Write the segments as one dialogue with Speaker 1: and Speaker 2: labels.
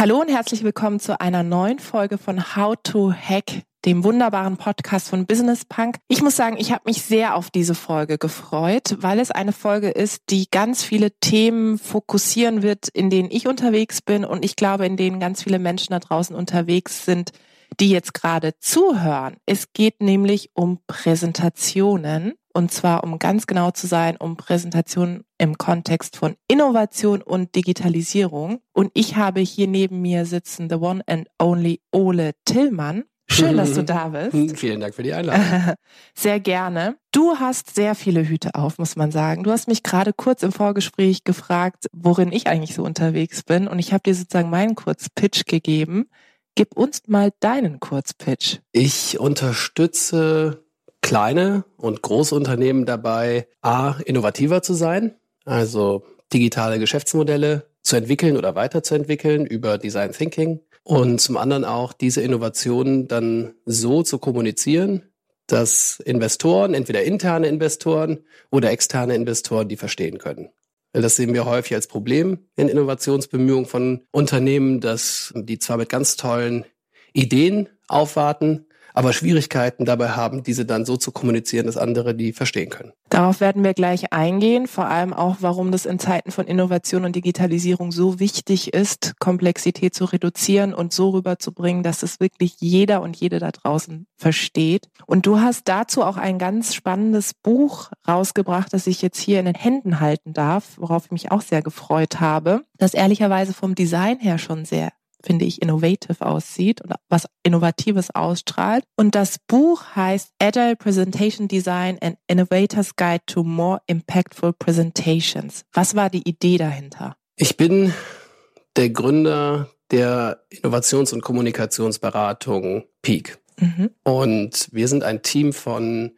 Speaker 1: Hallo und herzlich willkommen zu einer neuen Folge von How to Hack, dem wunderbaren Podcast von Business Punk. Ich muss sagen, ich habe mich sehr auf diese Folge gefreut, weil es eine Folge ist, die ganz viele Themen fokussieren wird, in denen ich unterwegs bin und ich glaube, in denen ganz viele Menschen da draußen unterwegs sind, die jetzt gerade zuhören. Es geht nämlich um Präsentationen und zwar, um ganz genau zu sein, um Präsentationen im Kontext von Innovation und Digitalisierung. Und ich habe hier neben mir sitzen the one and only Ole Tillmann. Schön, dass du da bist.
Speaker 2: Vielen Dank für die Einladung.
Speaker 1: Sehr gerne. Du hast sehr viele Hüte auf, muss man sagen. Du hast mich gerade kurz im Vorgespräch gefragt, worin ich eigentlich so unterwegs bin. Und ich habe dir sozusagen meinen Kurzpitch gegeben. Gib uns mal deinen Kurzpitch.
Speaker 2: Ich unterstütze kleine und große Unternehmen dabei, a, innovativer zu sein, also digitale Geschäftsmodelle zu entwickeln oder weiterzuentwickeln über Design Thinking und zum anderen auch diese Innovationen dann so zu kommunizieren, dass Investoren, entweder interne Investoren oder externe Investoren, die verstehen können. Das sehen wir häufig als Problem in Innovationsbemühungen von Unternehmen, dass die zwar mit ganz tollen Ideen aufwarten, aber Schwierigkeiten dabei haben, diese dann so zu kommunizieren, dass andere die verstehen können.
Speaker 1: Darauf werden wir gleich eingehen, vor allem auch, warum das in Zeiten von Innovation und Digitalisierung so wichtig ist, Komplexität zu reduzieren und so rüberzubringen, dass es wirklich jeder und jede da draußen versteht. Und du hast dazu auch ein ganz spannendes Buch rausgebracht, das ich jetzt hier in den Händen halten darf, worauf ich mich auch sehr gefreut habe, das ehrlicherweise vom Design her schon sehr finde ich, innovative aussieht und was Innovatives ausstrahlt. Und das Buch heißt Agile Presentation Design and Innovators Guide to More Impactful Presentations. Was war die Idee dahinter?
Speaker 2: Ich bin der Gründer der Innovations- und Kommunikationsberatung Peak. Mhm. Und wir sind ein Team von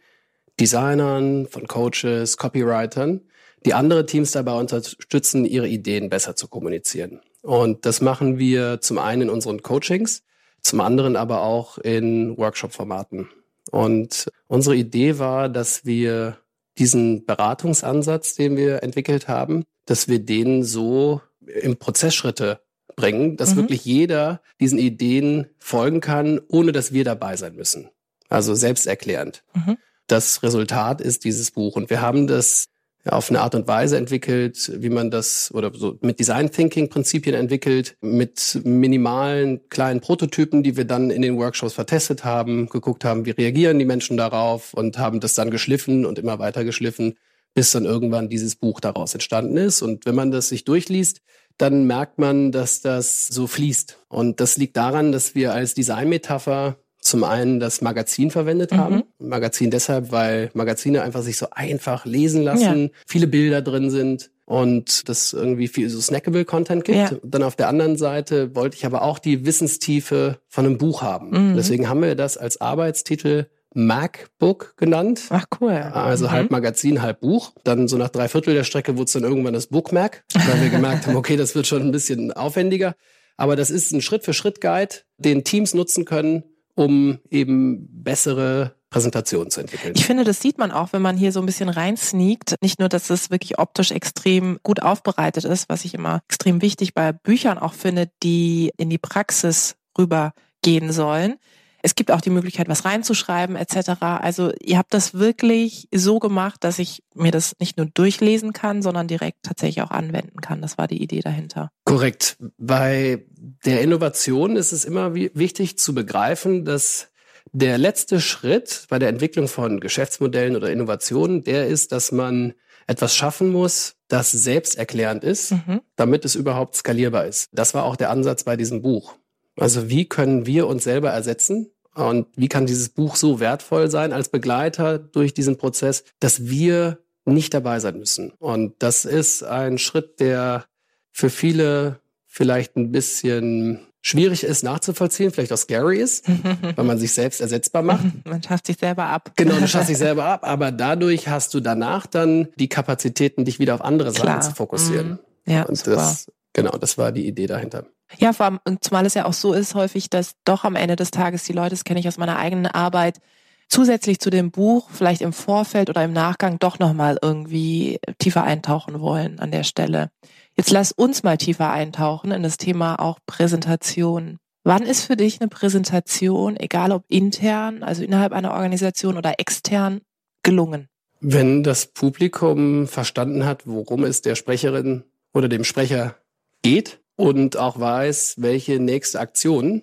Speaker 2: Designern, von Coaches, Copywritern, die andere Teams dabei unterstützen, ihre Ideen besser zu kommunizieren. Und das machen wir zum einen in unseren Coachings, zum anderen aber auch in Workshop-Formaten. Und unsere Idee war, dass wir diesen Beratungsansatz, den wir entwickelt haben, dass wir den so im Prozessschritte bringen, dass mhm. wirklich jeder diesen Ideen folgen kann, ohne dass wir dabei sein müssen. Also selbsterklärend. Mhm. Das Resultat ist dieses Buch. Und wir haben das auf eine Art und Weise entwickelt, wie man das oder so mit Design Thinking Prinzipien entwickelt, mit minimalen kleinen Prototypen, die wir dann in den Workshops vertestet haben, geguckt haben, wie reagieren die Menschen darauf und haben das dann geschliffen und immer weiter geschliffen, bis dann irgendwann dieses Buch daraus entstanden ist. Und wenn man das sich durchliest, dann merkt man, dass das so fließt. Und das liegt daran, dass wir als Designmetapher zum einen das Magazin verwendet haben. Mhm. Magazin deshalb, weil Magazine einfach sich so einfach lesen lassen, ja. viele Bilder drin sind und das irgendwie viel so snackable Content gibt. Ja. Dann auf der anderen Seite wollte ich aber auch die Wissenstiefe von einem Buch haben. Mhm. Deswegen haben wir das als Arbeitstitel MacBook genannt.
Speaker 1: Ach cool.
Speaker 2: Also mhm. halb Magazin, halb Buch. Dann so nach drei Viertel der Strecke wurde es dann irgendwann das Bookmac, weil wir gemerkt haben, okay, das wird schon ein bisschen aufwendiger. Aber das ist ein Schritt-für-Schritt-Guide, den Teams nutzen können, um eben bessere Präsentationen zu entwickeln.
Speaker 1: Ich finde, das sieht man auch, wenn man hier so ein bisschen reinsneakt. Nicht nur, dass es wirklich optisch extrem gut aufbereitet ist, was ich immer extrem wichtig bei Büchern auch finde, die in die Praxis rübergehen sollen, es gibt auch die Möglichkeit, was reinzuschreiben etc. Also ihr habt das wirklich so gemacht, dass ich mir das nicht nur durchlesen kann, sondern direkt tatsächlich auch anwenden kann. Das war die Idee dahinter.
Speaker 2: Korrekt. Bei der Innovation ist es immer wichtig zu begreifen, dass der letzte Schritt bei der Entwicklung von Geschäftsmodellen oder Innovationen, der ist, dass man etwas schaffen muss, das selbsterklärend ist, mhm. damit es überhaupt skalierbar ist. Das war auch der Ansatz bei diesem Buch. Also wie können wir uns selber ersetzen? Und wie kann dieses Buch so wertvoll sein als Begleiter durch diesen Prozess, dass wir nicht dabei sein müssen? Und das ist ein Schritt, der für viele vielleicht ein bisschen schwierig ist nachzuvollziehen, vielleicht auch scary ist, weil man sich selbst ersetzbar macht.
Speaker 1: Man schafft sich selber ab.
Speaker 2: Genau, du schaffst dich selber ab, aber dadurch hast du danach dann die Kapazitäten, dich wieder auf andere Klar. Sachen zu fokussieren.
Speaker 1: Mhm. Ja,
Speaker 2: und super. das genau, das war die Idee dahinter.
Speaker 1: Ja, vor allem, und zumal es ja auch so ist häufig, dass doch am Ende des Tages die Leute, das kenne ich aus meiner eigenen Arbeit, zusätzlich zu dem Buch vielleicht im Vorfeld oder im Nachgang doch nochmal irgendwie tiefer eintauchen wollen an der Stelle. Jetzt lass uns mal tiefer eintauchen in das Thema auch Präsentation. Wann ist für dich eine Präsentation, egal ob intern, also innerhalb einer Organisation oder extern, gelungen?
Speaker 2: Wenn das Publikum verstanden hat, worum es der Sprecherin oder dem Sprecher geht und auch weiß, welche nächste Aktion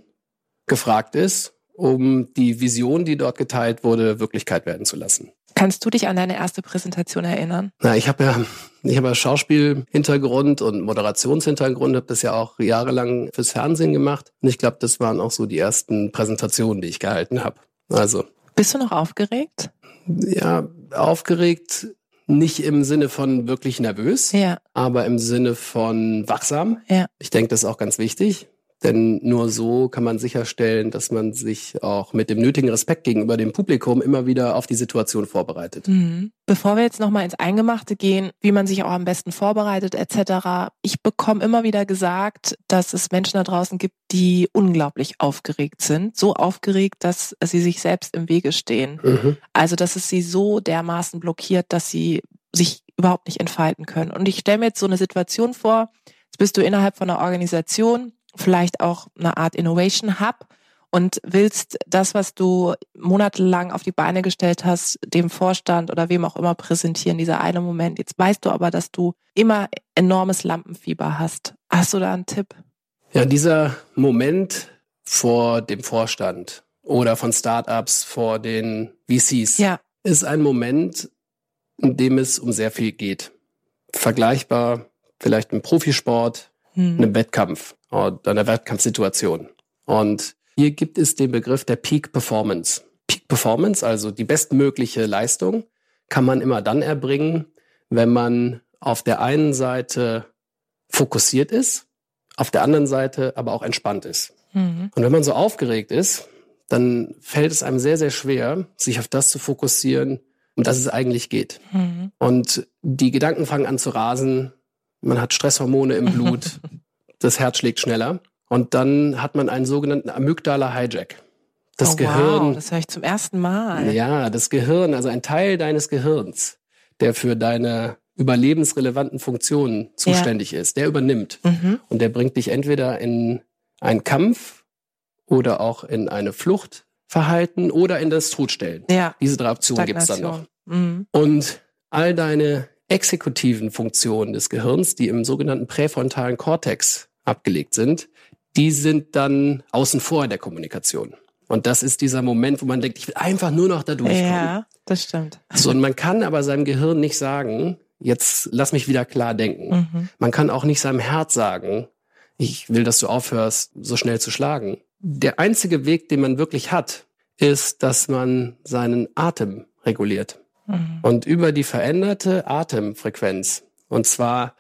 Speaker 2: gefragt ist, um die Vision, die dort geteilt wurde, Wirklichkeit werden zu lassen.
Speaker 1: Kannst du dich an deine erste Präsentation erinnern?
Speaker 2: Na, ich habe ja, ich habe ja Schauspielhintergrund und Moderationshintergrund, habe das ja auch jahrelang fürs Fernsehen gemacht. Und ich glaube, das waren auch so die ersten Präsentationen, die ich gehalten habe. Also.
Speaker 1: Bist du noch aufgeregt?
Speaker 2: Ja, aufgeregt nicht im Sinne von wirklich nervös,
Speaker 1: ja.
Speaker 2: aber im Sinne von wachsam.
Speaker 1: Ja.
Speaker 2: Ich denke, das ist auch ganz wichtig. Denn nur so kann man sicherstellen, dass man sich auch mit dem nötigen Respekt gegenüber dem Publikum immer wieder auf die Situation vorbereitet.
Speaker 1: Mhm. Bevor wir jetzt nochmal ins Eingemachte gehen, wie man sich auch am besten vorbereitet etc., ich bekomme immer wieder gesagt, dass es Menschen da draußen gibt, die unglaublich aufgeregt sind. So aufgeregt, dass sie sich selbst im Wege stehen. Mhm. Also, dass es sie so dermaßen blockiert, dass sie sich überhaupt nicht entfalten können. Und ich stelle mir jetzt so eine Situation vor, jetzt bist du innerhalb von einer Organisation, vielleicht auch eine Art Innovation Hub und willst das, was du monatelang auf die Beine gestellt hast, dem Vorstand oder wem auch immer präsentieren, dieser eine Moment. Jetzt weißt du aber, dass du immer enormes Lampenfieber hast. Hast du da einen Tipp?
Speaker 2: Ja, dieser Moment vor dem Vorstand oder von Startups vor den VCs
Speaker 1: ja.
Speaker 2: ist ein Moment, in dem es um sehr viel geht. Vergleichbar vielleicht im Profisport, mhm. einem Wettkampf oder einer Wettkampfsituation. Und hier gibt es den Begriff der Peak Performance. Peak Performance, also die bestmögliche Leistung, kann man immer dann erbringen, wenn man auf der einen Seite fokussiert ist, auf der anderen Seite aber auch entspannt ist. Mhm. Und wenn man so aufgeregt ist, dann fällt es einem sehr, sehr schwer, sich auf das zu fokussieren, um das es eigentlich geht. Mhm. Und die Gedanken fangen an zu rasen, man hat Stresshormone im Blut, das Herz schlägt schneller. Und dann hat man einen sogenannten Amygdala-Hijack.
Speaker 1: Das oh, Gehirn. Wow, das höre ich zum ersten Mal.
Speaker 2: Ja, das Gehirn, also ein Teil deines Gehirns, der für deine überlebensrelevanten Funktionen zuständig ja. ist, der übernimmt. Mhm. Und der bringt dich entweder in einen Kampf oder auch in eine Fluchtverhalten oder in das Todstellen.
Speaker 1: Ja.
Speaker 2: Diese drei Optionen gibt es dann noch. Mhm. Und all deine exekutiven Funktionen des Gehirns, die im sogenannten präfrontalen Kortex abgelegt sind, die sind dann außen vor in der Kommunikation. Und das ist dieser Moment, wo man denkt, ich will einfach nur noch da durchkommen.
Speaker 1: Ja, das stimmt.
Speaker 2: So, und man kann aber seinem Gehirn nicht sagen, jetzt lass mich wieder klar denken. Mhm. Man kann auch nicht seinem Herz sagen, ich will, dass du aufhörst, so schnell zu schlagen. Der einzige Weg, den man wirklich hat, ist, dass man seinen Atem reguliert. Mhm. Und über die veränderte Atemfrequenz, und zwar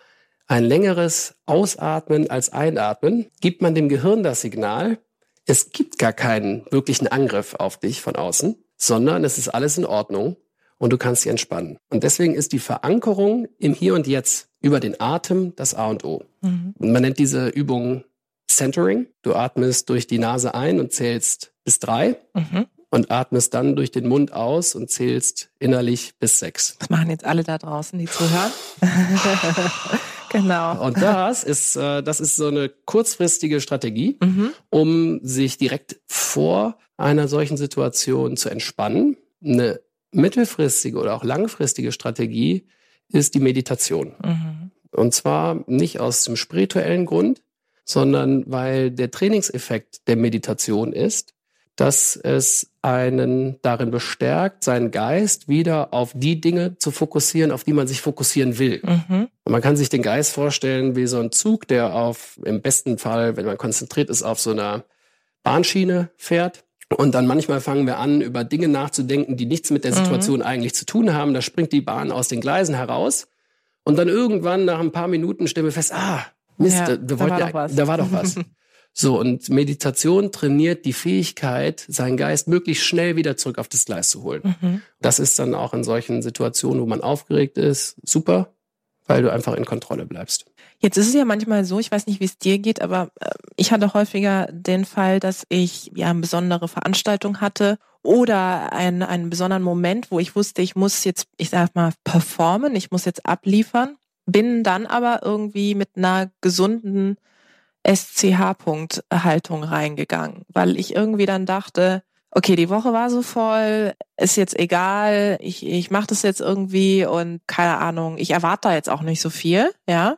Speaker 2: ein längeres Ausatmen als Einatmen, gibt man dem Gehirn das Signal, es gibt gar keinen wirklichen Angriff auf dich von außen, sondern es ist alles in Ordnung und du kannst dich entspannen. Und deswegen ist die Verankerung im Hier und Jetzt über den Atem das A und O. Mhm. Man nennt diese Übung Centering. Du atmest durch die Nase ein und zählst bis drei. Mhm und atmest dann durch den Mund aus und zählst innerlich bis sechs.
Speaker 1: Das machen jetzt alle da draußen, die zuhören. genau.
Speaker 2: Und das ist, äh, das ist so eine kurzfristige Strategie, mhm. um sich direkt vor einer solchen Situation zu entspannen. Eine mittelfristige oder auch langfristige Strategie ist die Meditation. Mhm. Und zwar nicht aus dem spirituellen Grund, sondern weil der Trainingseffekt der Meditation ist, dass es einen darin bestärkt, seinen Geist wieder auf die Dinge zu fokussieren, auf die man sich fokussieren will. Mhm. Und man kann sich den Geist vorstellen wie so ein Zug, der auf, im besten Fall, wenn man konzentriert ist, auf so einer Bahnschiene fährt. Und dann manchmal fangen wir an, über Dinge nachzudenken, die nichts mit der mhm. Situation mhm. eigentlich zu tun haben. Da springt die Bahn aus den Gleisen heraus. Und dann irgendwann nach ein paar Minuten stellen wir fest, ah, Mist, ja, da, wir da, war ja, da war doch was. So, und Meditation trainiert die Fähigkeit, seinen Geist möglichst schnell wieder zurück auf das Gleis zu holen. Mhm. Das ist dann auch in solchen Situationen, wo man aufgeregt ist, super, weil du einfach in Kontrolle bleibst.
Speaker 1: Jetzt ist es ja manchmal so, ich weiß nicht, wie es dir geht, aber äh, ich hatte häufiger den Fall, dass ich ja eine besondere Veranstaltung hatte oder einen, einen besonderen Moment, wo ich wusste, ich muss jetzt, ich sag mal, performen, ich muss jetzt abliefern, bin dann aber irgendwie mit einer gesunden SCH-Punkt-Haltung reingegangen, weil ich irgendwie dann dachte, okay, die Woche war so voll, ist jetzt egal, ich, ich mache das jetzt irgendwie und keine Ahnung, ich erwarte da jetzt auch nicht so viel, ja.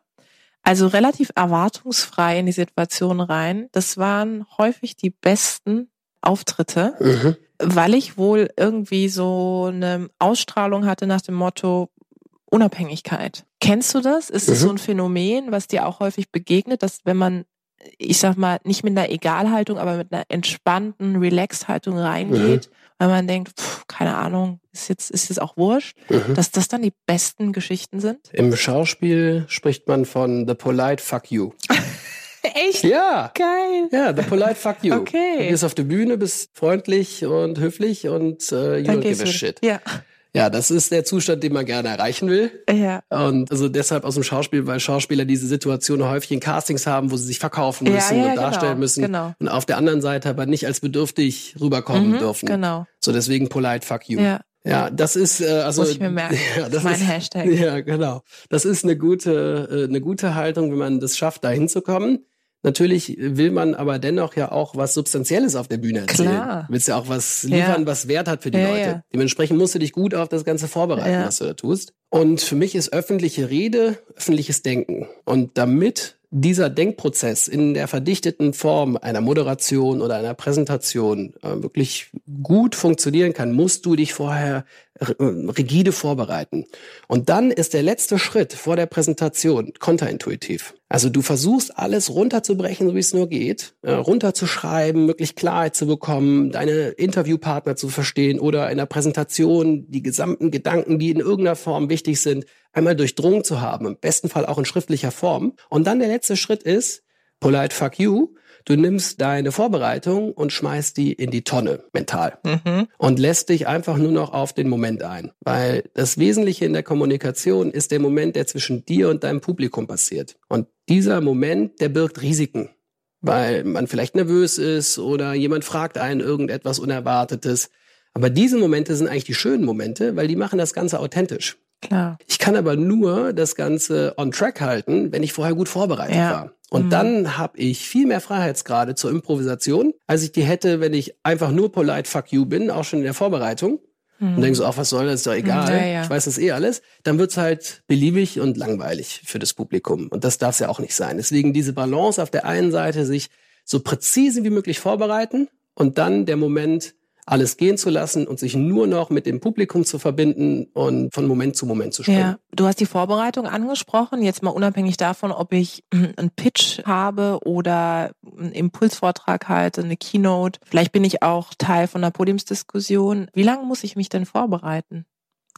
Speaker 1: Also relativ erwartungsfrei in die Situation rein. Das waren häufig die besten Auftritte, mhm. weil ich wohl irgendwie so eine Ausstrahlung hatte nach dem Motto Unabhängigkeit. Kennst du das? Ist es mhm. so ein Phänomen, was dir auch häufig begegnet, dass wenn man ich sag mal, nicht mit einer Egalhaltung, aber mit einer entspannten Relax-Haltung reingeht, mhm. weil man denkt, pff, keine Ahnung, ist jetzt, ist jetzt auch wurscht, mhm. dass das dann die besten Geschichten sind?
Speaker 2: Im Schauspiel spricht man von The Polite Fuck You.
Speaker 1: Echt?
Speaker 2: Ja.
Speaker 1: Geil.
Speaker 2: Ja, the polite fuck you.
Speaker 1: Okay.
Speaker 2: Du gehst auf die Bühne, bist freundlich und höflich und äh, you Dann don't give a shit.
Speaker 1: Ja.
Speaker 2: Ja, das ist der Zustand, den man gerne erreichen will.
Speaker 1: Ja.
Speaker 2: Und also deshalb aus dem Schauspiel, weil Schauspieler diese Situation häufig in Castings haben, wo sie sich verkaufen müssen ja, ja, und genau, darstellen müssen.
Speaker 1: Genau.
Speaker 2: Und auf der anderen Seite aber nicht als bedürftig rüberkommen
Speaker 1: mhm,
Speaker 2: dürfen.
Speaker 1: Genau.
Speaker 2: So deswegen polite fuck you.
Speaker 1: Ja.
Speaker 2: Ja, das ist äh, also
Speaker 1: Muss ich mir merken. Ja, das, das ist mein
Speaker 2: ist,
Speaker 1: Hashtag.
Speaker 2: Ja, genau. Das ist eine gute äh, eine gute Haltung, wenn man das schafft, da hinzukommen. Natürlich will man aber dennoch ja auch was Substanzielles auf der Bühne erzählen. Klar. Du willst ja auch was liefern, ja. was Wert hat für die ja, Leute. Ja. Dementsprechend musst du dich gut auf das Ganze vorbereiten, was du da tust. Und für mich ist öffentliche Rede öffentliches Denken. Und damit dieser Denkprozess in der verdichteten Form einer Moderation oder einer Präsentation äh, wirklich gut funktionieren kann, musst du dich vorher äh, rigide vorbereiten. Und dann ist der letzte Schritt vor der Präsentation kontraintuitiv. Also du versuchst alles runterzubrechen, so wie es nur geht, äh, runterzuschreiben, möglichst Klarheit zu bekommen, deine Interviewpartner zu verstehen oder in der Präsentation die gesamten Gedanken, die in irgendeiner Form wichtig sind, einmal durchdrungen zu haben, im besten Fall auch in schriftlicher Form. Und dann der letzte Schritt ist, polite fuck you, du nimmst deine Vorbereitung und schmeißt die in die Tonne mental mhm. und lässt dich einfach nur noch auf den Moment ein. Weil das Wesentliche in der Kommunikation ist der Moment, der zwischen dir und deinem Publikum passiert. Und dieser Moment, der birgt Risiken. Weil man vielleicht nervös ist oder jemand fragt einen irgendetwas Unerwartetes. Aber diese Momente sind eigentlich die schönen Momente, weil die machen das Ganze authentisch.
Speaker 1: Klar.
Speaker 2: Ich kann aber nur das Ganze on track halten, wenn ich vorher gut vorbereitet ja. war. Und mhm. dann habe ich viel mehr Freiheitsgrade zur Improvisation, als ich die hätte, wenn ich einfach nur polite fuck you bin, auch schon in der Vorbereitung. Mhm. Und denkst so, ach, was soll das, ist doch egal. Ja, ja. Ich weiß das eh alles. Dann wird's halt beliebig und langweilig für das Publikum. Und das darf es ja auch nicht sein. Deswegen diese Balance auf der einen Seite, sich so präzise wie möglich vorbereiten und dann der Moment, alles gehen zu lassen und sich nur noch mit dem Publikum zu verbinden und von Moment zu Moment zu springen. Ja,
Speaker 1: du hast die Vorbereitung angesprochen, jetzt mal unabhängig davon, ob ich einen Pitch habe oder einen Impulsvortrag halte, eine Keynote. Vielleicht bin ich auch Teil von einer Podiumsdiskussion. Wie lange muss ich mich denn vorbereiten?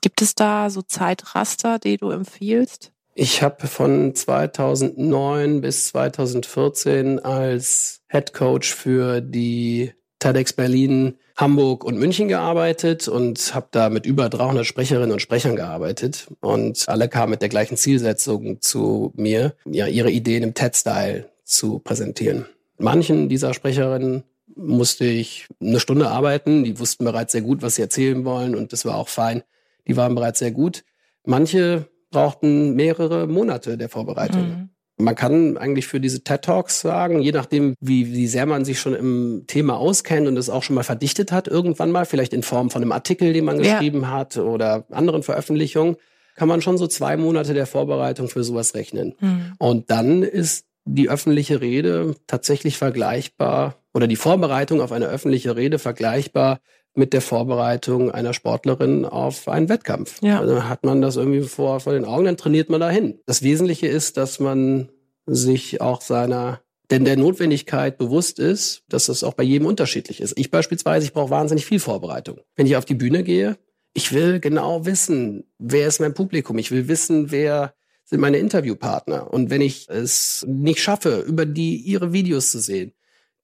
Speaker 1: Gibt es da so Zeitraster, die du empfiehlst?
Speaker 2: Ich habe von 2009 bis 2014 als Head Coach für die TEDx Berlin, Hamburg und München gearbeitet und habe da mit über 300 Sprecherinnen und Sprechern gearbeitet und alle kamen mit der gleichen Zielsetzung zu mir, ja ihre Ideen im TED-Style zu präsentieren. Manchen dieser Sprecherinnen musste ich eine Stunde arbeiten, die wussten bereits sehr gut, was sie erzählen wollen und das war auch fein. Die waren bereits sehr gut. Manche brauchten mehrere Monate der Vorbereitung. Mhm. Man kann eigentlich für diese TED Talks sagen, je nachdem, wie, wie sehr man sich schon im Thema auskennt und es auch schon mal verdichtet hat, irgendwann mal, vielleicht in Form von einem Artikel, den man geschrieben ja. hat oder anderen Veröffentlichungen, kann man schon so zwei Monate der Vorbereitung für sowas rechnen. Mhm. Und dann ist die öffentliche Rede tatsächlich vergleichbar oder die Vorbereitung auf eine öffentliche Rede vergleichbar mit der Vorbereitung einer Sportlerin auf einen Wettkampf. Ja. Also hat man das irgendwie vor, vor den Augen, dann trainiert man dahin. Das Wesentliche ist, dass man sich auch seiner denn der Notwendigkeit bewusst ist, dass das auch bei jedem unterschiedlich ist. Ich beispielsweise, ich brauche wahnsinnig viel Vorbereitung. Wenn ich auf die Bühne gehe, ich will genau wissen, wer ist mein Publikum. Ich will wissen, wer sind meine Interviewpartner. Und wenn ich es nicht schaffe, über die ihre Videos zu sehen,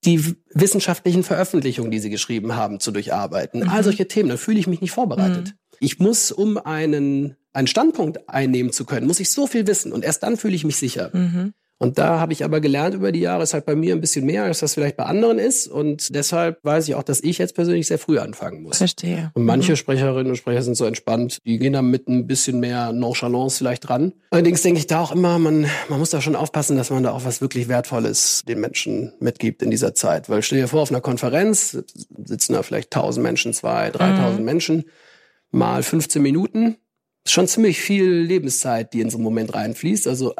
Speaker 2: die wissenschaftlichen Veröffentlichungen, die sie geschrieben haben, zu durcharbeiten. Mhm. All solche Themen, dann fühle ich mich nicht vorbereitet. Mhm. Ich muss, um einen, einen Standpunkt einnehmen zu können, muss ich so viel wissen und erst dann fühle ich mich sicher. Mhm. Und da habe ich aber gelernt über die Jahre, ist halt bei mir ein bisschen mehr, als das vielleicht bei anderen ist. Und deshalb weiß ich auch, dass ich jetzt persönlich sehr früh anfangen muss.
Speaker 1: Verstehe.
Speaker 2: Und manche mhm. Sprecherinnen und Sprecher sind so entspannt, die gehen da mit ein bisschen mehr Nonchalance vielleicht dran. Allerdings denke ich da auch immer, man, man muss da schon aufpassen, dass man da auch was wirklich Wertvolles den Menschen mitgibt in dieser Zeit. Weil stell dir vor, auf einer Konferenz sitzen da vielleicht tausend Menschen, zwei, dreitausend mhm. Menschen, mal 15 Minuten. ist schon ziemlich viel Lebenszeit, die in so einen Moment reinfließt. Also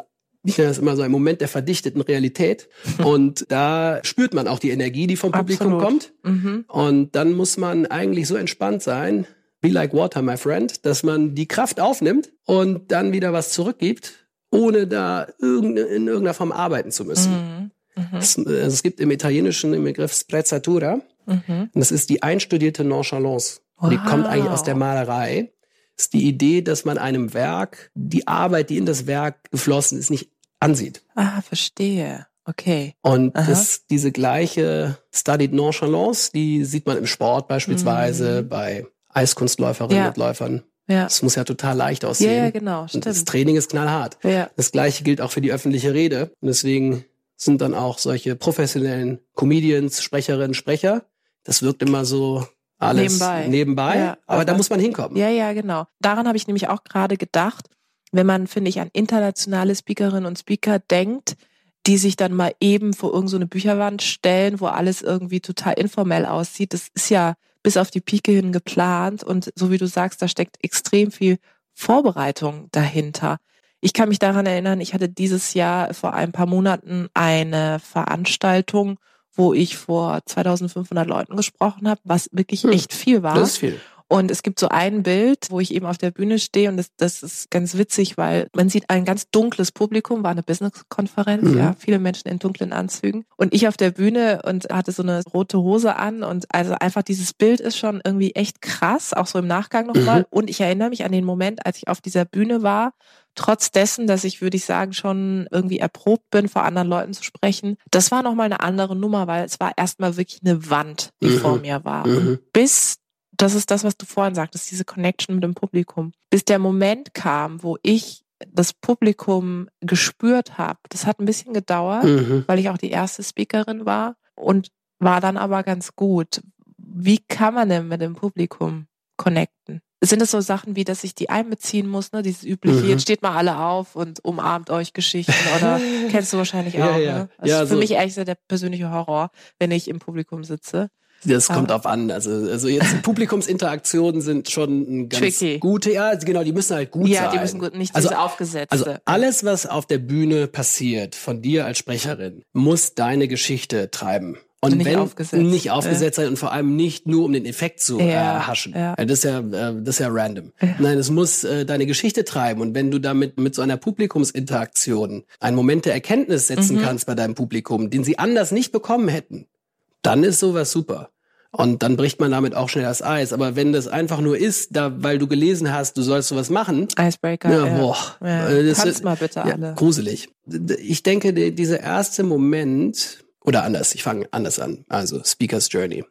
Speaker 2: ich nenne das immer so ein Moment der verdichteten Realität. Und da spürt man auch die Energie, die vom Publikum Absolut. kommt. Mhm. Und dann muss man eigentlich so entspannt sein, be like water, my friend, dass man die Kraft aufnimmt und dann wieder was zurückgibt, ohne da in irgendeiner Form arbeiten zu müssen. Mhm. Mhm. Es, also es, gibt im Italienischen den Begriff Sprezzatura. Mhm. Und das ist die einstudierte Nonchalance. Wow. Die kommt eigentlich aus der Malerei ist die Idee, dass man einem Werk die Arbeit, die in das Werk geflossen ist, nicht ansieht.
Speaker 1: Ah, verstehe. Okay.
Speaker 2: Und das, diese gleiche Studied Nonchalance, die sieht man im Sport beispielsweise, mhm. bei Eiskunstläuferinnen ja. und Läufern. Ja. Das muss ja total leicht aussehen.
Speaker 1: Ja, ja genau.
Speaker 2: Stimmt. Und das Training ist knallhart. Ja. Das gleiche gilt auch für die öffentliche Rede. Und deswegen sind dann auch solche professionellen Comedians, Sprecherinnen, Sprecher. Das wirkt immer so alles nebenbei. nebenbei ja, aber da muss man hinkommen.
Speaker 1: Ja, ja, genau. Daran habe ich nämlich auch gerade gedacht, wenn man, finde ich, an internationale Speakerinnen und Speaker denkt, die sich dann mal eben vor irgendeine so Bücherwand stellen, wo alles irgendwie total informell aussieht. Das ist ja bis auf die Pike hin geplant und so wie du sagst, da steckt extrem viel Vorbereitung dahinter. Ich kann mich daran erinnern, ich hatte dieses Jahr vor ein paar Monaten eine Veranstaltung, wo ich vor 2500 Leuten gesprochen habe, was wirklich hm. echt viel war.
Speaker 2: Das ist viel.
Speaker 1: Und es gibt so ein Bild, wo ich eben auf der Bühne stehe und das, das ist ganz witzig, weil man sieht ein ganz dunkles Publikum, war eine Business-Konferenz, mhm. ja, viele Menschen in dunklen Anzügen und ich auf der Bühne und hatte so eine rote Hose an und also einfach dieses Bild ist schon irgendwie echt krass, auch so im Nachgang nochmal. Mhm. Und ich erinnere mich an den Moment, als ich auf dieser Bühne war trotz dessen, dass ich, würde ich sagen, schon irgendwie erprobt bin, vor anderen Leuten zu sprechen, das war nochmal eine andere Nummer, weil es war erstmal wirklich eine Wand, die mhm. vor mir war. Mhm. Bis das ist das, was du vorhin sagtest, diese Connection mit dem Publikum. Bis der Moment kam, wo ich das Publikum gespürt habe, das hat ein bisschen gedauert, mhm. weil ich auch die erste Speakerin war und war dann aber ganz gut. Wie kann man denn mit dem Publikum connecten? Sind es so Sachen wie, dass ich die einbeziehen muss, ne? Dieses übliche, mhm. jetzt steht mal alle auf und umarmt euch Geschichten oder kennst du wahrscheinlich auch, ja, ja. ne? Das ja, ist für so mich ehrlich gesagt der persönliche Horror, wenn ich im Publikum sitze.
Speaker 2: Das kommt auf an. Also, also jetzt Publikumsinteraktionen sind schon ein ganz Tricky. gute, ja, genau, die müssen halt gut
Speaker 1: ja,
Speaker 2: sein.
Speaker 1: Ja, die müssen gut, nicht also, diese aufgesetzte.
Speaker 2: Also alles, was auf der Bühne passiert, von dir als Sprecherin, muss deine Geschichte treiben. Und nicht wenn aufgesetzt. nicht aufgesetzt ja. sein und vor allem nicht nur um den Effekt zu ja, äh, haschen. Ja. Das ist ja, äh, das ist ja random. Ja. Nein, es muss äh, deine Geschichte treiben. Und wenn du damit mit so einer Publikumsinteraktion einen Moment der Erkenntnis setzen mhm. kannst bei deinem Publikum, den sie anders nicht bekommen hätten, dann ist sowas super. Und dann bricht man damit auch schnell das Eis. Aber wenn das einfach nur ist, da, weil du gelesen hast, du sollst sowas machen.
Speaker 1: Icebreaker.
Speaker 2: Ja, ja. boah.
Speaker 1: Ja, äh, das ist, mal bitte ja, alle.
Speaker 2: Gruselig. Ich denke, dieser erste Moment, oder anders, ich fange anders an. Also Speaker's Journey.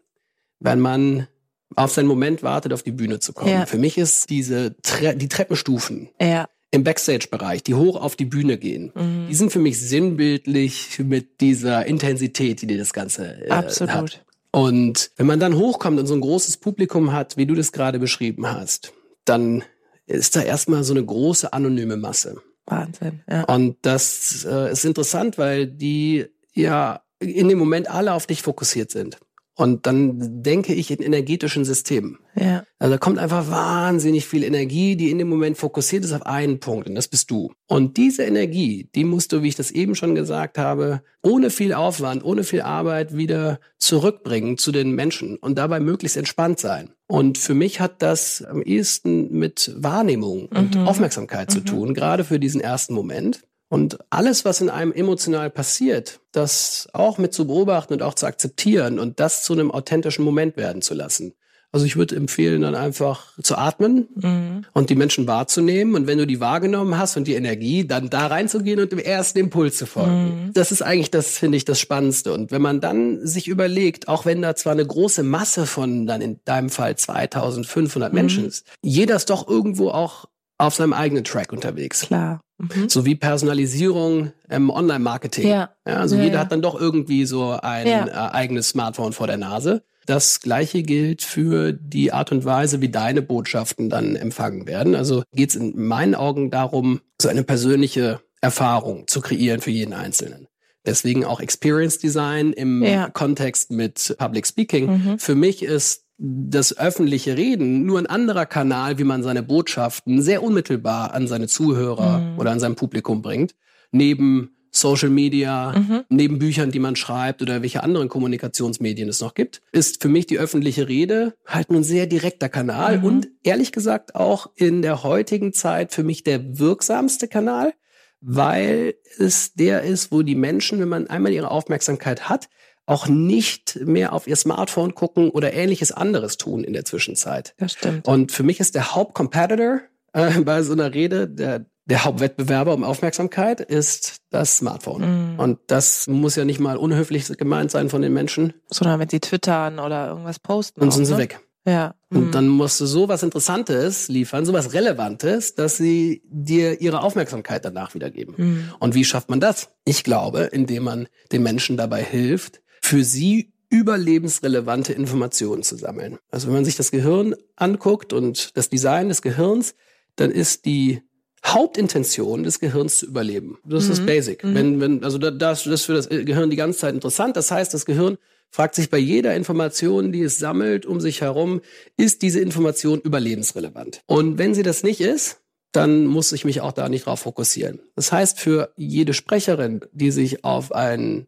Speaker 2: Wenn man auf seinen Moment wartet, auf die Bühne zu kommen. Ja. Für mich ist diese Tre die Treppenstufen. Ja im Backstage-Bereich, die hoch auf die Bühne gehen, mhm. die sind für mich sinnbildlich mit dieser Intensität, die dir das Ganze äh, Absolut. hat. Und wenn man dann hochkommt und so ein großes Publikum hat, wie du das gerade beschrieben hast, dann ist da erstmal so eine große anonyme Masse.
Speaker 1: Wahnsinn, ja.
Speaker 2: Und das äh, ist interessant, weil die ja in dem Moment alle auf dich fokussiert sind. Und dann denke ich in energetischen Systemen. Ja. Also da kommt einfach wahnsinnig viel Energie, die in dem Moment fokussiert ist auf einen Punkt und das bist du. Und diese Energie, die musst du, wie ich das eben schon gesagt habe, ohne viel Aufwand, ohne viel Arbeit wieder zurückbringen zu den Menschen und dabei möglichst entspannt sein. Und für mich hat das am ehesten mit Wahrnehmung und mhm. Aufmerksamkeit mhm. zu tun, gerade für diesen ersten Moment. Und alles, was in einem emotional passiert, das auch mit zu beobachten und auch zu akzeptieren und das zu einem authentischen Moment werden zu lassen. Also ich würde empfehlen, dann einfach zu atmen mhm. und die Menschen wahrzunehmen. Und wenn du die wahrgenommen hast und die Energie, dann da reinzugehen und dem ersten Impuls zu folgen. Mhm. Das ist eigentlich das, finde ich, das Spannendste. Und wenn man dann sich überlegt, auch wenn da zwar eine große Masse von dann in deinem Fall 2500 mhm. Menschen ist, jeder ist doch irgendwo auch auf seinem eigenen Track unterwegs.
Speaker 1: Klar.
Speaker 2: Mhm. So wie Personalisierung im Online-Marketing. Ja. ja. also ja, jeder ja. hat dann doch irgendwie so ein äh, eigenes Smartphone vor der Nase. Das gleiche gilt für die Art und Weise, wie deine Botschaften dann empfangen werden. Also geht es in meinen Augen darum, so eine persönliche Erfahrung zu kreieren für jeden Einzelnen. Deswegen auch Experience Design im. Kontext mit Public Speaking. Mhm. Für mich ist das öffentliche Reden nur ein anderer Kanal, wie man seine Botschaften sehr unmittelbar an seine Zuhörer mhm. oder an sein Publikum bringt. Neben Social Media, mhm. neben Büchern, die man schreibt oder welche anderen Kommunikationsmedien es noch gibt, ist für mich die öffentliche Rede halt ein sehr direkter Kanal mhm. und ehrlich gesagt auch in der heutigen Zeit für mich der wirksamste Kanal, weil es der ist, wo die Menschen, wenn man einmal ihre Aufmerksamkeit hat, auch nicht mehr auf ihr Smartphone gucken oder ähnliches anderes tun in der Zwischenzeit.
Speaker 1: Das stimmt.
Speaker 2: Und für mich ist der Hauptcompetitor äh, bei so einer Rede der der Hauptwettbewerber um Aufmerksamkeit ist das Smartphone. Mm. Und das muss ja nicht mal unhöflich gemeint sein von den Menschen.
Speaker 1: Sondern wenn sie twittern oder irgendwas posten.
Speaker 2: Dann sind sie ne? weg.
Speaker 1: Ja.
Speaker 2: Und mm. dann musst du so was Interessantes liefern, so was Relevantes, dass sie dir ihre Aufmerksamkeit danach wiedergeben. Mm. Und wie schafft man das? Ich glaube, indem man den Menschen dabei hilft, für sie überlebensrelevante Informationen zu sammeln. Also wenn man sich das Gehirn anguckt und das Design des Gehirns, dann ist die Hauptintention des Gehirns zu überleben. Das mhm. ist basic. Mhm. Wenn, wenn, also das, das ist für das Gehirn die ganze Zeit interessant. Das heißt, das Gehirn fragt sich bei jeder Information, die es sammelt um sich herum, ist diese Information überlebensrelevant? Und wenn sie das nicht ist, dann muss ich mich auch da nicht drauf fokussieren. Das heißt, für jede Sprecherin, die sich auf einen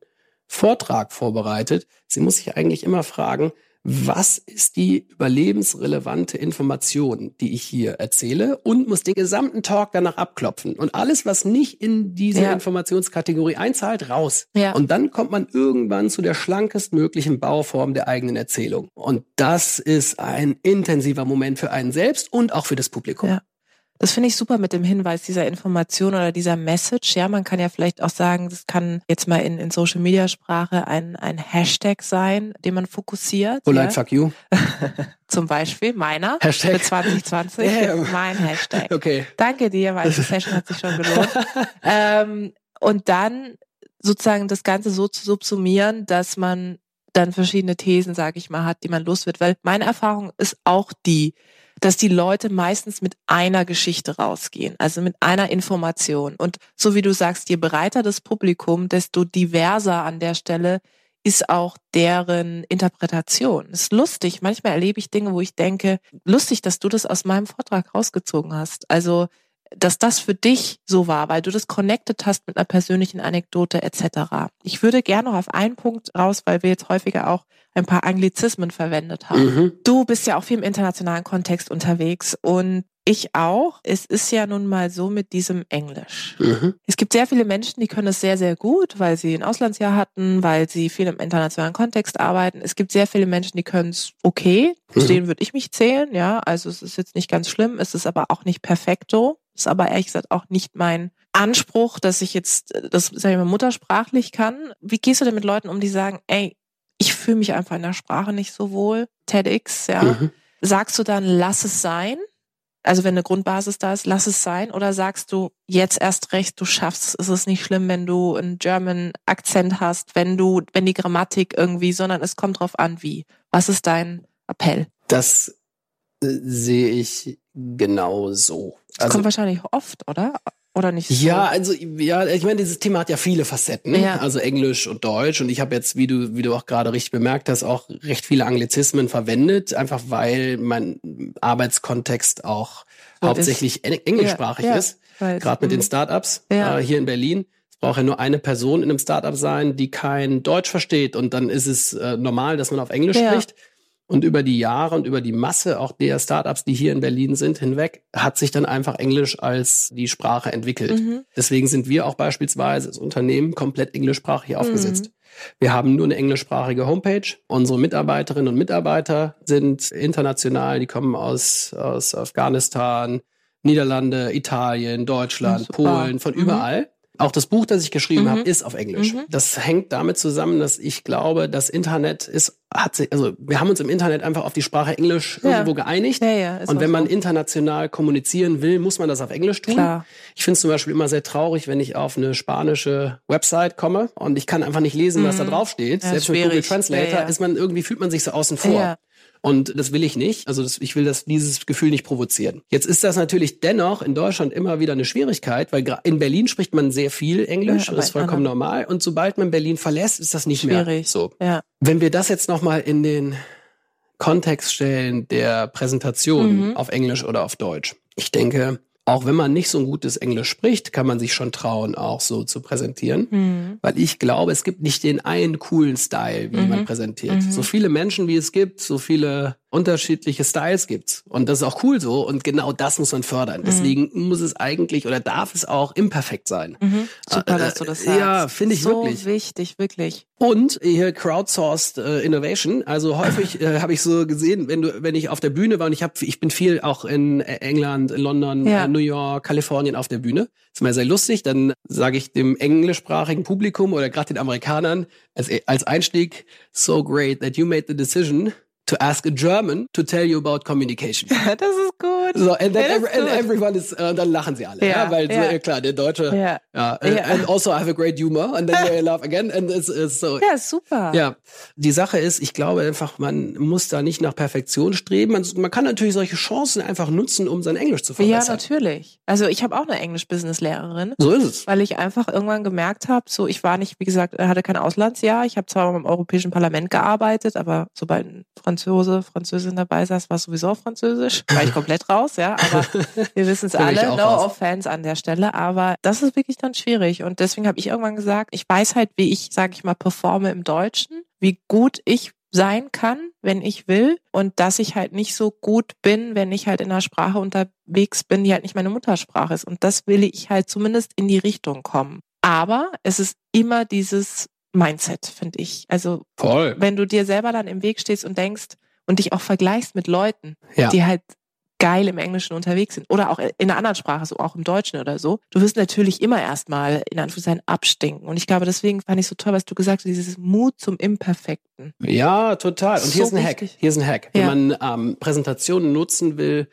Speaker 2: Vortrag vorbereitet, sie muss sich eigentlich immer fragen, was ist die überlebensrelevante Information, die ich hier erzähle und muss den gesamten Talk danach abklopfen. Und alles, was nicht in diese ja. Informationskategorie einzahlt, raus. Ja. Und dann kommt man irgendwann zu der schlankest möglichen Bauform der eigenen Erzählung. Und das ist ein intensiver Moment für einen selbst und auch für das Publikum.
Speaker 1: Ja. Das finde ich super mit dem Hinweis dieser Information oder dieser Message. Ja, man kann ja vielleicht auch sagen, das kann jetzt mal in, in Social Media Sprache ein, ein Hashtag sein, den man fokussiert.
Speaker 2: Polite ja. fuck you.
Speaker 1: Zum Beispiel meiner
Speaker 2: Hashtag.
Speaker 1: für 2020. Yeah. Mein Hashtag.
Speaker 2: Okay.
Speaker 1: Danke dir, weil die Session hat sich schon gelohnt. ähm, und dann sozusagen das Ganze so zu subsumieren, dass man dann verschiedene Thesen, sage ich mal, hat, die man los wird. Weil meine Erfahrung ist auch die, dass die Leute meistens mit einer Geschichte rausgehen, also mit einer Information. Und so wie du sagst, je breiter das Publikum, desto diverser an der Stelle ist auch deren Interpretation. Ist lustig. Manchmal erlebe ich Dinge, wo ich denke, lustig, dass du das aus meinem Vortrag rausgezogen hast. Also, dass das für dich so war, weil du das connected hast mit einer persönlichen Anekdote etc. Ich würde gerne noch auf einen Punkt raus, weil wir jetzt häufiger auch ein paar Anglizismen verwendet haben. Mhm. Du bist ja auch viel im internationalen Kontext unterwegs und ich auch. Es ist ja nun mal so mit diesem Englisch. Mhm. Es gibt sehr viele Menschen, die können es sehr, sehr gut, weil sie ein Auslandsjahr hatten, weil sie viel im internationalen Kontext arbeiten. Es gibt sehr viele Menschen, die können es okay. Mhm. Zu denen würde ich mich zählen, ja. Also es ist jetzt nicht ganz schlimm, es ist aber auch nicht perfekto. Ist aber ehrlich gesagt auch nicht mein Anspruch, dass ich jetzt das, sag ich mal, muttersprachlich kann. Wie gehst du denn mit Leuten um, die sagen, ey, ich fühle mich einfach in der Sprache nicht so wohl, TEDx, ja. Mhm. Sagst du dann, lass es sein? Also wenn eine Grundbasis da ist, lass es sein. Oder sagst du, jetzt erst recht, du schaffst, es ist nicht schlimm, wenn du einen German Akzent hast, wenn du, wenn die Grammatik irgendwie, sondern es kommt drauf an, wie. Was ist dein Appell?
Speaker 2: Das äh, sehe ich genau so.
Speaker 1: Das also, kommt wahrscheinlich oft, oder? Oder nicht so?
Speaker 2: Ja, also ja, ich meine, dieses Thema hat ja viele Facetten, ja. also Englisch und Deutsch. Und ich habe jetzt, wie du, wie du auch gerade richtig bemerkt hast, auch recht viele Anglizismen verwendet, einfach weil mein Arbeitskontext auch so hauptsächlich ist. englischsprachig ja, ja, ist. Gerade mit den mhm. Startups äh, hier in Berlin. Es braucht ja nur eine Person in einem Startup sein, die kein Deutsch versteht. Und dann ist es äh, normal, dass man auf Englisch spricht. Und über die Jahre und über die Masse auch der Startups, die hier in Berlin sind, hinweg, hat sich dann einfach Englisch als die Sprache entwickelt. Mhm. Deswegen sind wir auch beispielsweise als Unternehmen komplett englischsprachig aufgesetzt. Wir haben nur eine englischsprachige Homepage. Unsere Mitarbeiterinnen und Mitarbeiter sind international, die kommen aus, aus Afghanistan, Niederlande, Italien, Deutschland. Polen, von mhm. Auch das Buch, das ich geschrieben mhm. habe, ist auf Englisch. Mhm. Das hängt damit zusammen, dass ich glaube, das Internet ist, hat sich, also wir haben uns im Internet einfach auf die Sprache Englisch ja. irgendwo geeinigt. Ja, ja, und wenn man so. international kommunizieren will, muss man das auf Englisch tun. Klar. Ich finde es zum Beispiel immer sehr traurig, wenn ich auf eine spanische Website komme und ich kann einfach nicht lesen, was da mhm. drauf steht. Selbst schwierig. mit Google Translator ist man irgendwie fühlt man sich so außen vor. Und das will ich nicht. Also das, ich will das, dieses Gefühl nicht provozieren. Jetzt ist das natürlich dennoch in Deutschland immer wieder eine Schwierigkeit, weil in Berlin spricht man sehr viel Englisch, ja, das ist vollkommen normal. Und sobald man Berlin verlässt, ist das nicht Schwierig. mehr so. Ja. Wenn wir das jetzt nochmal in den Kontext stellen der Präsentation mhm. auf Englisch oder auf Deutsch. Ich denke, auch wenn man nicht so ein gutes Englisch spricht, kann man sich schon trauen, auch so zu präsentieren. Mhm. Weil ich glaube, es gibt nicht den einen coolen Style, wie mhm. man präsentiert. Mhm. So viele Menschen, wie es gibt, so viele unterschiedliche Styles gibt's. Und das ist auch cool so. Und genau das muss man fördern. Mhm. Deswegen muss es eigentlich oder darf es auch imperfekt sein.
Speaker 1: Mhm. Super, äh, dass du das sagst.
Speaker 2: Ja, finde ich
Speaker 1: so
Speaker 2: wirklich.
Speaker 1: So wichtig, wirklich.
Speaker 2: Und hier crowdsourced äh, Innovation. Also häufig äh, habe ich so gesehen, wenn du, wenn ich auf der Bühne war und ich habe, ich bin viel auch in England, London, ja. äh, New York, Kalifornien auf der Bühne. ist mal sehr lustig. Dann sage ich dem englischsprachigen Publikum oder gerade den Amerikanern als, als Einstieg, so great that you made the decision to ask a German to tell you about communication.
Speaker 1: das ist gut.
Speaker 2: So, and then every, and everyone is, uh, dann lachen sie alle, ja, ja weil ja. So, klar, der Deutsche, ja, ja, and, ja. and also I have a great humor, and then they laugh again, and it's, it's so.
Speaker 1: Ja, super.
Speaker 2: Ja, die Sache ist, ich glaube einfach, man muss da nicht nach Perfektion streben. Man, man kann natürlich solche Chancen einfach nutzen, um sein Englisch zu verbessern.
Speaker 1: Ja, natürlich. Also ich habe auch eine Englisch-Business-Lehrerin.
Speaker 2: So ist es.
Speaker 1: Weil ich einfach irgendwann gemerkt habe, so ich war nicht, wie gesagt, hatte kein Auslandsjahr. Ich habe zwar im Europäischen Parlament gearbeitet, aber sobald ein Franzose, Französin dabei saß, war es sowieso auf Französisch. War ich komplett raus, ja. Aber wir wissen es alle, no raus. offense an der Stelle. Aber das ist wirklich dann schwierig. Und deswegen habe ich irgendwann gesagt, ich weiß halt, wie ich, sage ich mal, performe im Deutschen, wie gut ich sein kann, wenn ich will und dass ich halt nicht so gut bin, wenn ich halt in einer Sprache unterwegs bin, die halt nicht meine Muttersprache ist. Und das will ich halt zumindest in die Richtung kommen. Aber es ist immer dieses Mindset, finde ich. Also
Speaker 2: Voll.
Speaker 1: wenn du dir selber dann im Weg stehst und denkst und dich auch vergleichst mit Leuten, ja. die halt geil im Englischen unterwegs sind oder auch in einer anderen Sprache, so auch im Deutschen oder so, du wirst natürlich immer erstmal in Anführungszeichen abstinken. Und ich glaube, deswegen fand ich so toll, was du gesagt hast, dieses Mut zum Imperfekten.
Speaker 2: Ja, total. Und so hier ist ein Hack. Hier ist ein Hack. Ja. Wenn man ähm, Präsentationen nutzen will,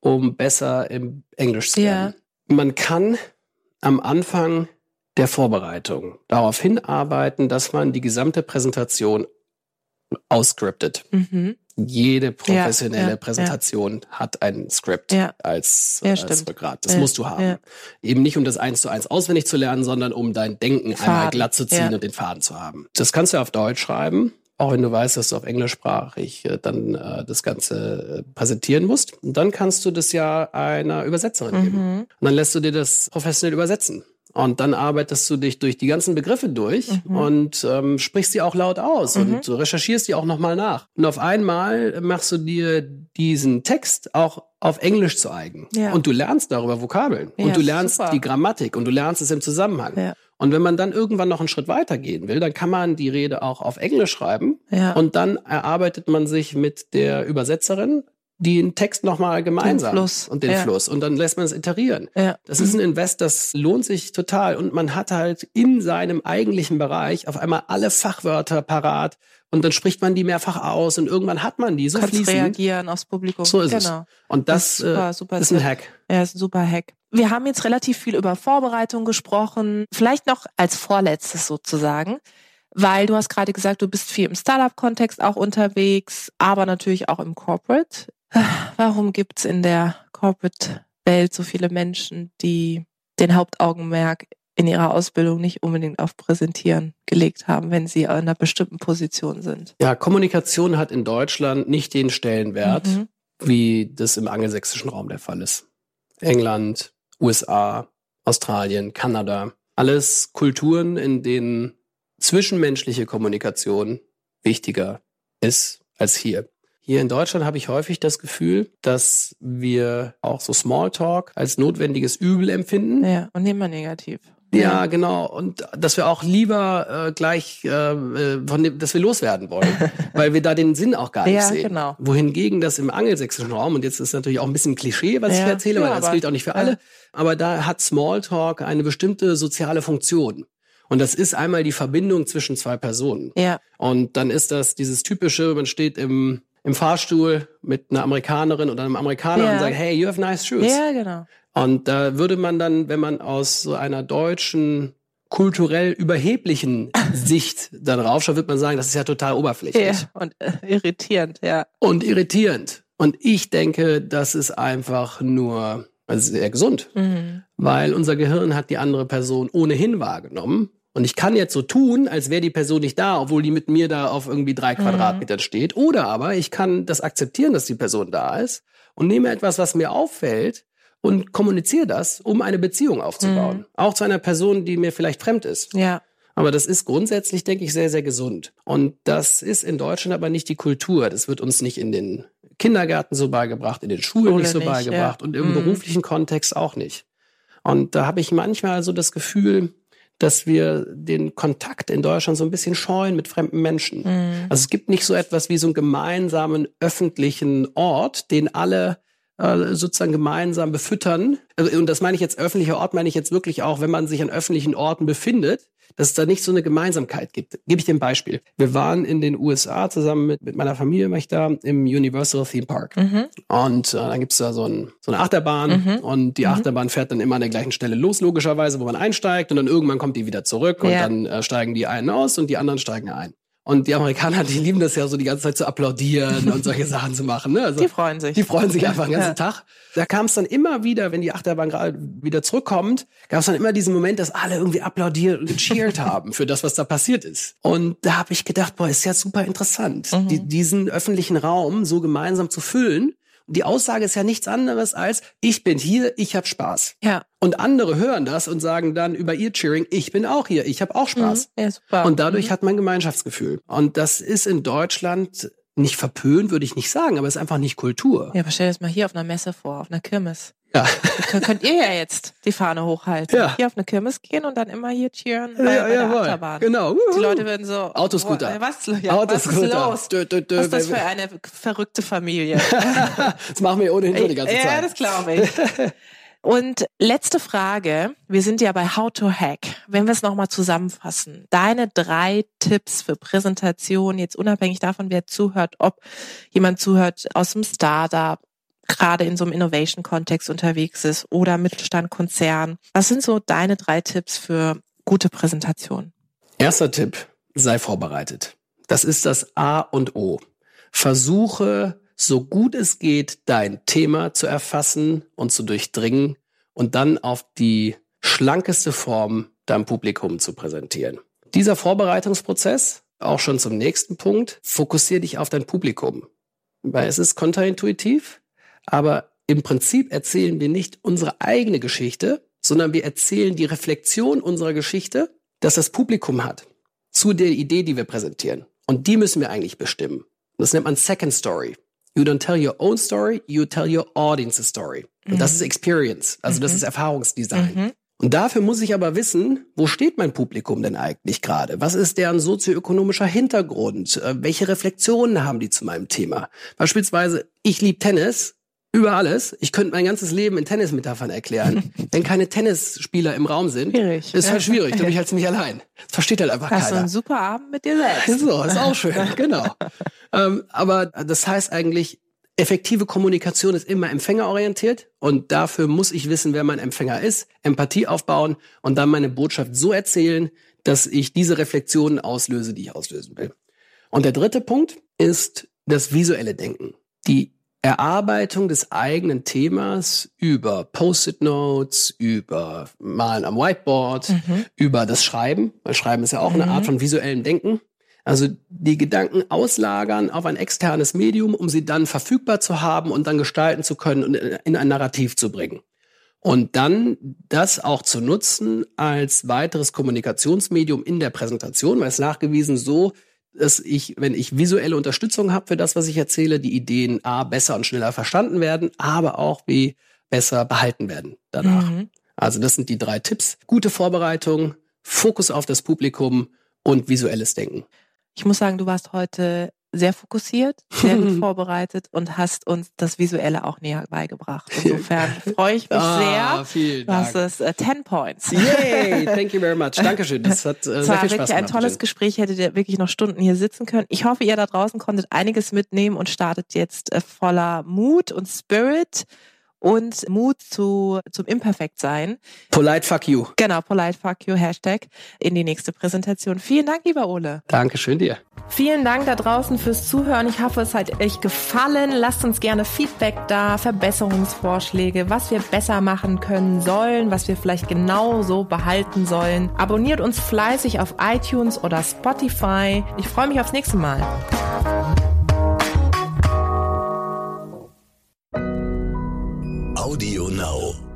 Speaker 2: um besser im Englisch zu lernen. Ja. Man kann am Anfang der Vorbereitung darauf hinarbeiten, dass man die gesamte Präsentation ausscriptet. Mhm. Jede professionelle ja, ja, Präsentation ja. hat ein Skript als, als Rückgrat. Das musst du haben. Eben nicht, um das eins zu eins auswendig zu lernen, sondern um dein Denken Faden. einmal glatt zu ziehen und den Faden zu haben. Das kannst du auf Deutsch schreiben, auch wenn du weißt, dass du auf englischsprachig äh, dann äh, das Ganze äh, präsentieren musst. Und dann kannst du das ja einer Übersetzerin mhm. geben. Und dann lässt du dir das professionell übersetzen. Und dann arbeitest du dich durch die ganzen Begriffe durch mhm. und ähm, sprichst sie auch laut aus mhm. und recherchierst die auch nochmal nach. Und auf einmal machst du dir diesen Text auch auf Englisch zu eigen. Ja. Und du lernst darüber Vokabeln. Ja, und du lernst super. die Grammatik und du lernst es im Zusammenhang. Ja. Und wenn man dann irgendwann noch einen Schritt weiter gehen will, dann kann man die Rede auch auf Englisch schreiben. Ja. Und dann erarbeitet man sich mit der Übersetzerin den Text nochmal gemeinsam.
Speaker 1: Den Fluss.
Speaker 2: Und den ja. Fluss. Und dann lässt man es iterieren. Ja. Das ist ein Invest, das lohnt sich total. Und man hat halt in seinem eigentlichen Bereich auf einmal alle Fachwörter parat. Und dann spricht man die mehrfach aus und irgendwann hat man die so
Speaker 1: Kannst fließend. reagieren aufs Publikum.
Speaker 2: So ist genau. es. Und das, das ist, super, äh, super ist ein Hack.
Speaker 1: Ja, ist ein super Hack. Wir haben jetzt relativ viel über Vorbereitung gesprochen. Vielleicht noch als vorletztes sozusagen weil du hast gerade gesagt, du bist viel im Startup-Kontext auch unterwegs, aber natürlich auch im Corporate. Warum gibt's in der Corporate-Welt so viele Menschen, die den Hauptaugenmerk in ihrer Ausbildung nicht unbedingt auf Präsentieren gelegt haben, wenn sie in einer bestimmten Position sind?
Speaker 2: Ja, Kommunikation hat in Deutschland nicht den Stellenwert, mhm. wie das im angelsächsischen Raum der Fall ist. England, USA, Australien, Kanada, alles Kulturen, in denen zwischenmenschliche Kommunikation wichtiger ist als hier. Hier in Deutschland habe ich häufig das Gefühl, dass wir auch so Smalltalk als notwendiges Übel empfinden.
Speaker 1: Ja, und immer negativ.
Speaker 2: Ja, genau. Und dass wir auch lieber äh, gleich, äh, äh von dem, dass wir loswerden wollen, weil wir da den Sinn auch gar nicht ja, sehen. Genau. Wohingegen das im angelsächsischen Raum, und jetzt ist natürlich auch ein bisschen Klischee, was ja, ich erzähle, ja, weil das gilt auch nicht für alle, aber da hat Smalltalk eine bestimmte soziale Funktion. Und das ist einmal die Verbindung zwischen zwei Personen.
Speaker 1: Ja.
Speaker 2: Und dann ist das dieses typische, man steht im, im Fahrstuhl mit einer Amerikanerin oder einem Amerikaner ja. und sagt, hey, you have nice shoes.
Speaker 1: Ja, genau.
Speaker 2: Und da würde man dann, wenn man aus so einer deutschen kulturell überheblichen Sicht dann raufschaut, wird man sagen, das ist ja total oberflächlich. Ja,
Speaker 1: und äh, irritierend, ja.
Speaker 2: Und irritierend. Und ich denke, das ist einfach nur also sehr gesund, mhm. weil unser Gehirn hat die andere Person ohnehin wahrgenommen. Und ich kann jetzt so tun, als wäre die Person nicht da, obwohl die mit mir da auf irgendwie drei mhm. Quadratmetern steht. Oder aber ich kann das akzeptieren, dass die Person da ist und nehme etwas, was mir auffällt und kommuniziere das, um eine Beziehung aufzubauen. Mhm. Auch zu einer Person, die mir vielleicht fremd ist.
Speaker 1: Ja.
Speaker 2: Aber das ist grundsätzlich, denke ich, sehr, sehr gesund. Und das ist in Deutschland aber nicht die Kultur. Das wird uns nicht in den Kindergärten so beigebracht, in den Schulen Schule nicht so nicht, beigebracht ja. und im mhm. beruflichen Kontext auch nicht. Und da habe ich manchmal so das Gefühl, dass wir den Kontakt in Deutschland so ein bisschen scheuen mit fremden Menschen. Mhm. Also es gibt nicht so etwas wie so einen gemeinsamen öffentlichen Ort, den alle äh, sozusagen gemeinsam befüttern. Also, und das meine ich jetzt öffentlicher Ort, meine ich jetzt wirklich auch, wenn man sich an öffentlichen Orten befindet, dass es da nicht so eine Gemeinsamkeit gibt. Gebe ich dir ein Beispiel. Wir waren in den USA zusammen mit, mit meiner Familie, war ich da, im Universal Theme Park. Mhm. Und äh, dann gibt's da so, ein, so eine Achterbahn mhm. und die mhm. Achterbahn fährt dann immer an der gleichen Stelle los, logischerweise, wo man einsteigt und dann irgendwann kommt die wieder zurück und ja. dann äh, steigen die einen aus und die anderen steigen ein. Und die Amerikaner, die lieben das ja so die ganze Zeit zu applaudieren und solche Sachen zu machen. Ne?
Speaker 1: Also, die freuen sich.
Speaker 2: Die freuen sich einfach den ganzen ja. Tag. Da kam es dann immer wieder, wenn die Achterbahn gerade wieder zurückkommt, gab es dann immer diesen Moment, dass alle irgendwie applaudiert und gecheert haben für das, was da passiert ist. Und da habe ich gedacht, boah, ist ja super interessant, mhm. die, diesen öffentlichen Raum so gemeinsam zu füllen die Aussage ist ja nichts anderes als, ich bin hier, ich habe Spaß.
Speaker 1: Ja.
Speaker 2: Und andere hören das und sagen dann über ihr Cheering, ich bin auch hier, ich habe auch Spaß.
Speaker 1: Mhm. Ja, super.
Speaker 2: Und dadurch
Speaker 1: mhm.
Speaker 2: hat man Gemeinschaftsgefühl. Und das ist in Deutschland nicht verpönt, würde ich nicht sagen, aber es ist einfach nicht Kultur.
Speaker 1: Ja, aber stell dir das mal hier auf einer Messe vor, auf einer Kirmes.
Speaker 2: Ja.
Speaker 1: Könnt, könnt ihr ja jetzt die Fahne hochhalten. Ja. Hier auf eine Kirmes gehen und dann immer hier cheeren bei, ja, bei der Achterbahn.
Speaker 2: Genau.
Speaker 1: Die Leute würden so.
Speaker 2: Autoscooter.
Speaker 1: Was, ja, Autoscooter. was ist los? Dö, dö, dö, was ist das für eine verrückte Familie?
Speaker 2: das machen wir ohnehin schon die ganze Zeit.
Speaker 1: Ja, das glaube ich. Und letzte Frage. Wir sind ja bei How to Hack. Wenn wir es nochmal zusammenfassen. Deine drei Tipps für Präsentation, jetzt unabhängig davon, wer zuhört, ob jemand zuhört aus dem Startup, gerade in so einem Innovation-Kontext unterwegs ist oder Mittelstand, Konzern. Was sind so deine drei Tipps für gute Präsentation?
Speaker 2: Erster Tipp, sei vorbereitet. Das ist das A und O. Versuche, so gut es geht, dein Thema zu erfassen und zu durchdringen und dann auf die schlankeste Form deinem Publikum zu präsentieren. Dieser Vorbereitungsprozess, auch schon zum nächsten Punkt, fokussiere dich auf dein Publikum. Weil es ist kontraintuitiv, aber im Prinzip erzählen wir nicht unsere eigene Geschichte, sondern wir erzählen die Reflexion unserer Geschichte, dass das Publikum hat, zu der Idee, die wir präsentieren. Und die müssen wir eigentlich bestimmen. Das nennt man Second Story. You don't tell your own story, you tell your audience's story. Und mhm. das ist Experience, also mhm. das ist Erfahrungsdesign. Mhm. Und dafür muss ich aber wissen, wo steht mein Publikum denn eigentlich gerade? Was ist deren sozioökonomischer Hintergrund? Äh, welche Reflexionen haben die zu meinem Thema? Beispielsweise, ich liebe Tennis, über alles. Ich könnte mein ganzes Leben in Tennismetaphern erklären. Wenn keine Tennisspieler im Raum sind, schwierig. ist halt schwierig. Da bin ich halt ziemlich allein. Das versteht halt einfach
Speaker 1: Hast
Speaker 2: keiner.
Speaker 1: Hast du einen super Abend mit dir selbst.
Speaker 2: So, ist auch schön, genau. ähm, aber das heißt eigentlich, effektive Kommunikation ist immer empfängerorientiert und dafür muss ich wissen, wer mein Empfänger ist, Empathie aufbauen und dann meine Botschaft so erzählen, dass ich diese Reflexionen auslöse, die ich auslösen will. Und der dritte Punkt ist das visuelle Denken. Die Erarbeitung des eigenen Themas über Post-it-Notes, über Malen am Whiteboard, mhm. über das Schreiben, weil Schreiben ist ja auch mhm. eine Art von visuellem Denken. Also die Gedanken auslagern auf ein externes Medium, um sie dann verfügbar zu haben und dann gestalten zu können und in ein Narrativ zu bringen. Und dann das auch zu nutzen als weiteres Kommunikationsmedium in der Präsentation, weil es nachgewiesen so dass ich, wenn ich visuelle Unterstützung habe für das, was ich erzähle, die Ideen A besser und schneller verstanden werden, aber auch B besser behalten werden danach. Mhm. Also das sind die drei Tipps. Gute Vorbereitung, Fokus auf das Publikum und visuelles Denken.
Speaker 1: Ich muss sagen, du warst heute sehr fokussiert, sehr gut vorbereitet und hast uns das Visuelle auch näher beigebracht. Insofern freue ich mich ah, sehr. Das ist äh, 10 Points.
Speaker 2: Yay, thank you very much. Dankeschön. Das hat äh,
Speaker 1: das
Speaker 2: sehr
Speaker 1: viel
Speaker 2: Spaß
Speaker 1: wirklich ein tolles Gespräch. Hättet ihr wirklich noch Stunden hier sitzen können. Ich hoffe, ihr da draußen konntet einiges mitnehmen und startet jetzt äh, voller Mut und Spirit und Mut zu, zum Imperfektsein.
Speaker 2: Polite fuck you.
Speaker 1: Genau, polite fuck you, Hashtag, in die nächste Präsentation. Vielen Dank, lieber Ole.
Speaker 2: Dankeschön dir.
Speaker 1: Vielen Dank da draußen fürs Zuhören. Ich hoffe, es hat euch gefallen. Lasst uns gerne Feedback da, Verbesserungsvorschläge, was wir besser machen können sollen, was wir vielleicht genau so behalten sollen. Abonniert uns fleißig auf iTunes oder Spotify. Ich freue mich aufs nächste Mal. Radio Now.